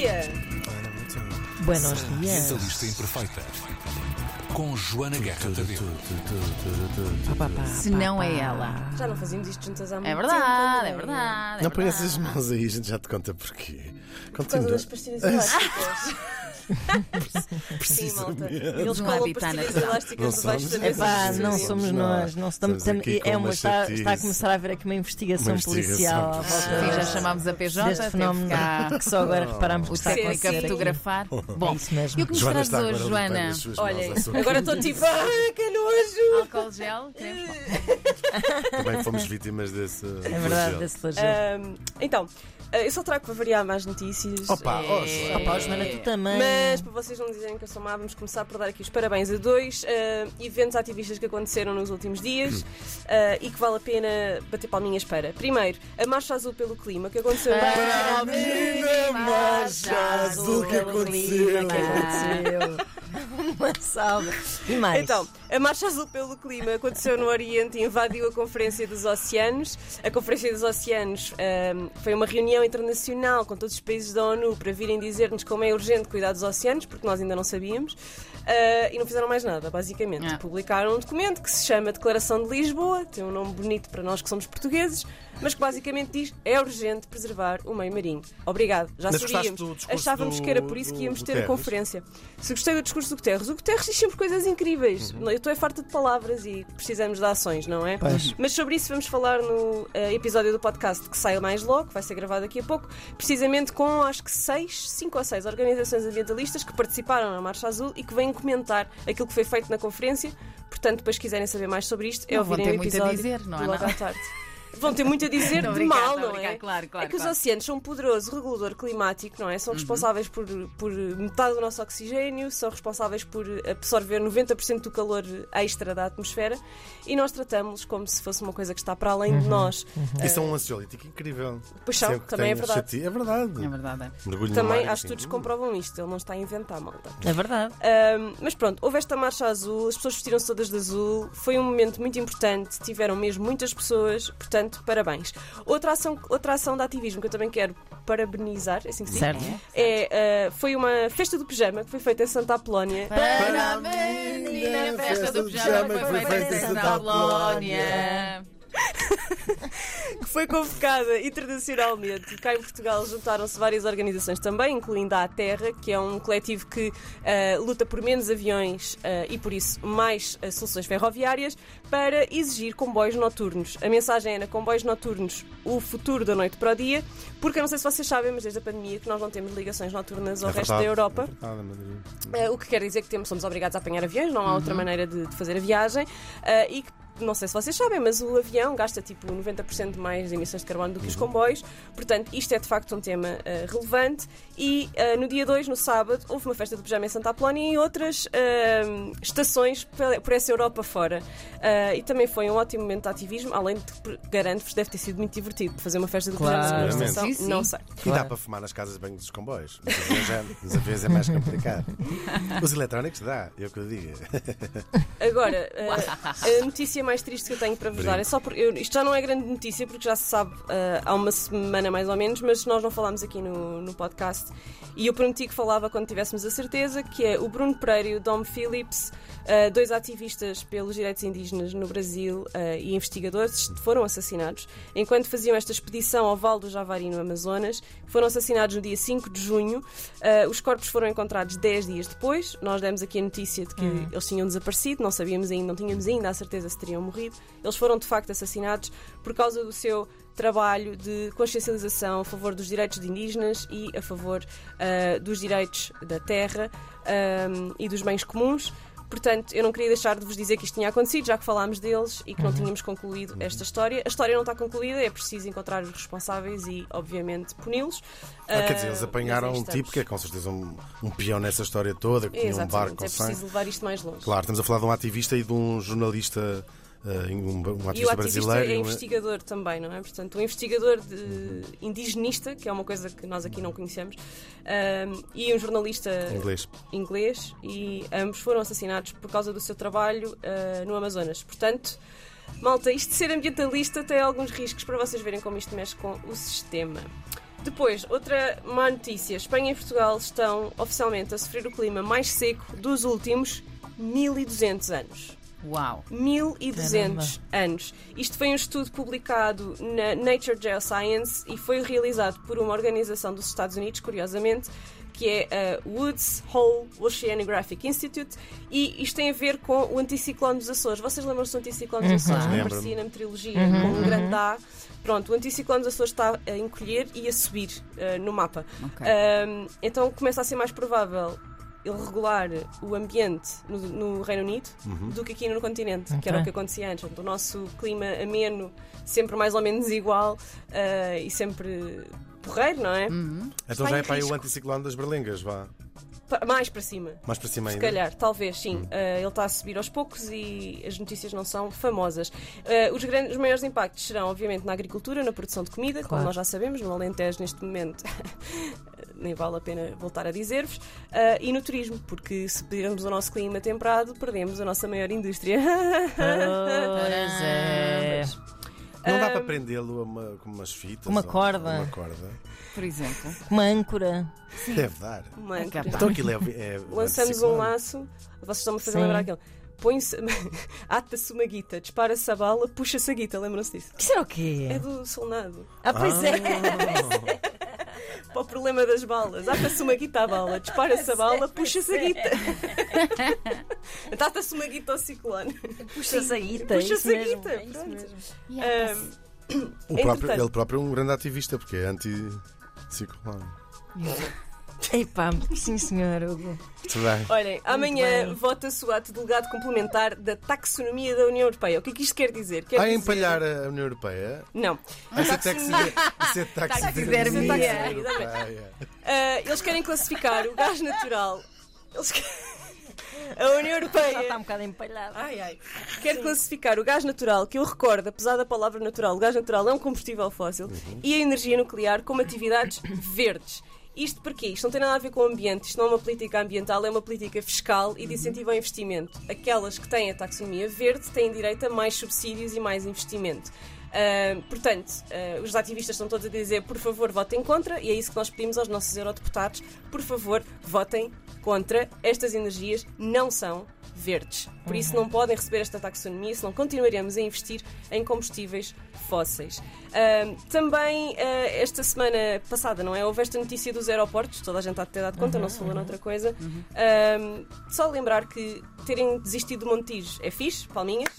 dia. Buenos dias. Mentalista Imperfeita. Com Joana Guerra Tadeu. Se não é ela. Já não fazíamos isto juntas há muito É tempo. verdade, é não verdade. é Não põe verdade. essas mãos aí, a gente já te conta porquê. Por causa Continua. das pastilhas elásticas. Sim, malta. Eles Não colam pastilhas elásticas Não debaixo somos. da mesa. Epá, não somos Nós. não estamos, Estamos aqui é uma, está, está a começar a haver aqui uma investigação, Uma investigação. policial Ah, Sim, já chamámos a PJ, deste fenómeno cá que só agora reparamos que o está a fotografar. Bom, É isso mesmo. e o que nos trazes hoje, Joana? sua agora estou tipo, ah, que nojo! Álcool gel? Também fomos vítimas desse. É verdade, desse flagelo. Então, eu só trago para variar mais notícias. Opa, oh, É. Opa, Joana, tu também. Mas para vocês não dizerem que eu sou má, vamos começar por dar aqui os parabéns a dois ah, eventos ativistas que aconteceram nos últimos dias ah, e que vale a pena bater palminhas para. Primeiro, a Marcha Azul pelo Clima, que aconteceu Para a marcha azul que aconteceu. que aconteceu. Uma salva. E mais? Então, a Marcha Azul pelo Clima aconteceu no Oriente e invadiu a Conferência dos Oceanos. A Conferência dos Oceanos ahm, foi uma reunião internacional com todos os países da ONU para virem dizer-nos como é urgente cuidar dos oceanos, porque nós ainda não sabíamos. Ah, e não fizeram mais nada, basicamente. Ah. Publicaram um documento que se chama Declaração de Lisboa, tem um nome bonito para nós que somos portugueses, mas que basicamente diz é urgente preservar o meio marinho. Obrigado, já Mas sabíamos. Achávamos do- que era por isso do que íamos ter a Guterres? conferência. Se gostei do discurso do Guterres, o Guterres diz sempre coisas incríveis. Uhum. Eu estou é farta de palavras e precisamos de ações, não é? Pois. Mas sobre isso vamos falar no eh, episódio do podcast que sai mais logo, que vai ser gravado daqui a pouco, precisamente com acho que seis, cinco ou seis organizações ambientalistas que participaram na Marcha Azul e que vêm comentar aquilo que foi feito na conferência. Portanto, depois se quiserem saber mais sobre isto, é Não ouvirem ter o muito a episódio dizer, não é logo nada? à tarde. Vão ter muito a dizer de brincar, mal, não é? brincar, claro, claro, é que os claro. oceanos são um poderoso regulador climático, não é? Uhum. São responsáveis por, por metade do nosso oxigênio, são responsáveis por absorver 90% do calor extra da atmosfera e nós tratamos como se fosse uma coisa que está para além de nós. Isso é um ansiolítico incrível. Pois são, que também é tenho verdade. É verdade. É verdade. é. Também mar, há estudos que comprovam isto, ele não está a inventar, malta. É verdade. Mas pronto, houve esta marcha azul, as pessoas vestiram-se todas de azul, foi um momento muito importante, tiveram mesmo muitas pessoas, portanto, parabéns. Outra ação, outra ação de ativismo que eu também quero parabenizar, é assim que? Certo. É, ah, foi uma festa do pijama que foi feita em Santa Apolónia. Para a menina, festa do pijama que foi feita em Santa Apolónia. que foi convocada internacionalmente. Cá em Portugal juntaram-se várias organizações também, incluindo a Terra, que é um coletivo que ah, luta por menos aviões ah, e, por isso, mais ah, soluções ferroviárias, para exigir comboios noturnos. A mensagem era comboios noturnos, o futuro da noite para o dia, porque eu não sei se vocês sabem, mas desde a pandemia que nós não temos ligações noturnas ao É resto da verdade, Europa. é verdade, mas- Uh, o que quer dizer que temos, somos obrigados a apanhar aviões, não há outra maneira de, de fazer a viagem. uh, e que, não sei se vocês sabem, mas o avião gasta tipo 90% mais de emissões de carbono do que os comboios. Portanto, isto é de facto um tema uh, relevante. E uh, no dia 2, no sábado, houve uma festa do pijama em Santa Apolónia e outras uh, estações por essa Europa fora. Uh, e também foi um ótimo momento de ativismo, além de que garanto-vos deve ter sido muito divertido fazer uma festa do pijama numa estação. Sim, sim. Não sei. E dá Claro. para fumar nas casas de banho dos comboios. É, nos aviões é mais complicado. Os eletrónicos dá, é o que eu digo. Agora, a notícia mais triste que eu tenho para vos dar é só porque eu- isto já não é grande notícia porque já se sabe eh, há uma semana mais ou menos, mas nós não falámos aqui no, no podcast e eu prometi que falava quando tivéssemos a certeza, que é o Bruno Pereira e o Dom Phillips, eh, dois ativistas pelos direitos indígenas no Brasil eh, e investigadores, foram assassinados enquanto faziam esta expedição ao Val do Javari no Amazonas. Foram assassinados no dia 5 de junho. Os corpos foram encontrados 10 dias depois. Nós demos aqui a notícia de que eles tinham desaparecido, não sabíamos ainda, não tínhamos ainda a certeza se teriam morrido. Eles foram de facto assassinados por causa do seu trabalho de consciencialização a favor dos direitos de indígenas e a favor ah, dos direitos da terra ahm, e dos bens comuns. Portanto, eu não queria deixar de vos dizer que isto tinha acontecido, já que falámos deles e que não tínhamos concluído esta história. A história não está concluída, é preciso encontrar os responsáveis e, obviamente, puni-los. Ah, quer dizer, Ah, eles apanharam aí um tipo que é com certeza um, um peão nessa história toda, que tinha um barco é com preciso sangue. levar isto mais longe. Claro, estamos a falar de um ativista e de um jornalista, ah, um, um E o ativista ativista brasileiro. é um- investigador também, não é? Portanto, um investigador de indigenista, que é uma coisa que nós aqui não conhecemos, ahm, e um jornalista inglês. inglês, e ambos foram assassinados por causa do seu trabalho ah, no Amazonas. Portanto, malta, isto de ser ambientalista tem alguns riscos para vocês verem como isto mexe com o sistema. Depois, outra má notícia: Espanha e Portugal estão oficialmente a sofrer o clima mais seco dos últimos 1200 anos. Uau. 1200 anos. Isto foi um estudo publicado na Nature Geoscience e foi realizado por uma organização dos Estados Unidos, curiosamente, que é a Woods Hole Oceanographic Institute, e isto tem a ver com o anticiclone dos Açores. Vocês lembram-se do anticiclone dos Açores? Que Lembro-me. aparecia na meteorologia com um grande A. Pronto, o anticiclone dos Açores está a encolher e a subir eh, no mapa. Ok. Um, então começa a ser mais provável ele regular o ambiente no, no Reino Unido do que aqui no continente, que era o que acontecia antes. Portanto, o nosso clima ameno, sempre mais ou menos igual uh, e sempre porreiro, não é? Uhum. Então já é para aí o anticiclone das berlengas, vá. Mais para cima. Mais para cima Se ainda. calhar, talvez, sim. Uh, ele está a subir aos poucos e as notícias não são famosas. Uh, os, grandes, os maiores impactos serão, obviamente, na agricultura, na produção de comida, como Claro. nós já sabemos, no Alentejo, neste momento, nem vale a pena voltar a dizer-vos, uh, e no turismo, porque se perdermos o nosso clima temperado, perdemos a nossa maior indústria. Pois é. Não dá Um, para prendê-lo uma- com umas fitas? Uma corda. Uma corda. Por exemplo. Uma âncora. Deve dar. É capaz. Então aquilo é. é lançamos um laço, vocês estão-me a fazer Sim. lembrar aquele. Põe-se, ata-se uma guita, dispara-se a bala, puxa-se a guita, lembram-se disso? Isso era o quê? É do solnado. Ah, pois é. Para o problema das balas. Ata-se uma guita à bala, dispara-se a bala, puxa-se a guita. Ata-se uma guita ao ciclone. Puxa-se a guita. Puxa-se a guita, é pronto. ele próprio é um grande ativista, porque é anti-ciclone. Epá, sim senhor, Hugo. Muito bem. olhem, amanhã vota-se o ato delegado complementar da taxonomia da União Europeia. O que é que isto quer dizer? Quer Ah, dizer... empalhar a União Europeia? Não. Isso é taxidermia. Isso é taxidermia. Ah, eles querem classificar o gás natural. Eles que- A União Já está Europeia. um bocado empalhado. Ai, ai. Quer classificar o gás natural, que eu recordo, apesar da palavra natural, o gás natural é um combustível fóssil, e a energia nuclear como atividades verdes. Isto porquê? Isto não tem nada a ver com o ambiente, isto não é uma política ambiental, é uma política fiscal e de incentivo ao investimento. Aquelas que têm a taxonomia verde têm direito a mais subsídios e mais investimento. Ah, portanto, ah, os ativistas estão todos a dizer por favor votem contra, e é isso que nós pedimos aos nossos eurodeputados: por favor votem contra. Estas energias não são verdes. Por isso não podem receber esta taxonomia, senão continuaremos a investir em combustíveis fósseis. Ahm, também ah, esta semana passada, não é? Houve esta notícia dos aeroportos, toda a gente há de ter dado conta, não se falou noutra coisa. Ahm, só lembrar que terem desistido do Montijo é fixe, palminhas.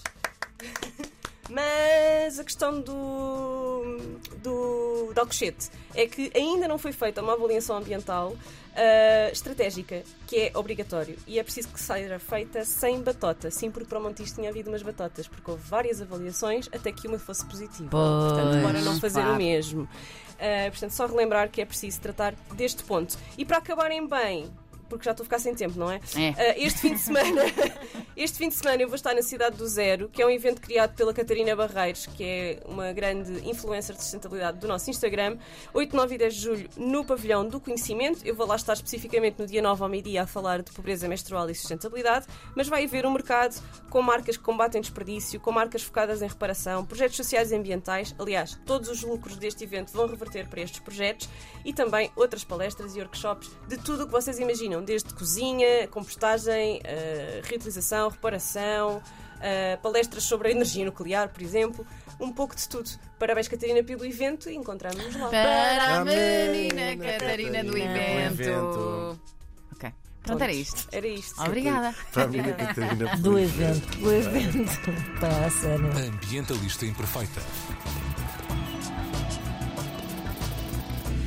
Mas a questão do, do, do Alcochete é que ainda não foi feita uma avaliação ambiental ah, estratégica, que é obrigatório. E é preciso que seja feita sem batota. Sim, porque para o Montijo tinha havido umas batotas, porque houve várias avaliações até que uma fosse positiva. Portanto, Pois, bora não fazer claro. o mesmo. Ah, portanto, só relembrar que é preciso tratar deste ponto. E para acabarem bem, porque já estou a ficar sem tempo, não é? É. Ah, este fim de semana, este fim de semana eu vou estar na Cidade do Zero, que é um evento criado pela Catarina Barreiros, que é uma grande influencer de sustentabilidade do nosso Instagram. 8, 9 e 10 de julho no Pavilhão do Conhecimento. Eu vou lá estar especificamente no dia 9 ao meio-dia a falar de pobreza menstrual e sustentabilidade, mas vai haver um mercado com marcas que combatem desperdício, com marcas focadas em reparação, projetos sociais e ambientais. Aliás, todos os lucros deste evento vão reverter para estes projetos e também outras palestras e workshops de tudo o que vocês imaginam, desde cozinha, compostagem, eh, reparação, eh, palestras sobre a energia nuclear, por exemplo, um pouco de tudo. Parabéns, Catarina, pelo evento e encontramos lá. Para a menina Catarina do evento. Ok. Pronto, era isto. Era isto. Obrigada. Para a menina Catarina. Do evento. Do evento. Pá, a sério. Ambientalista Imperfeita.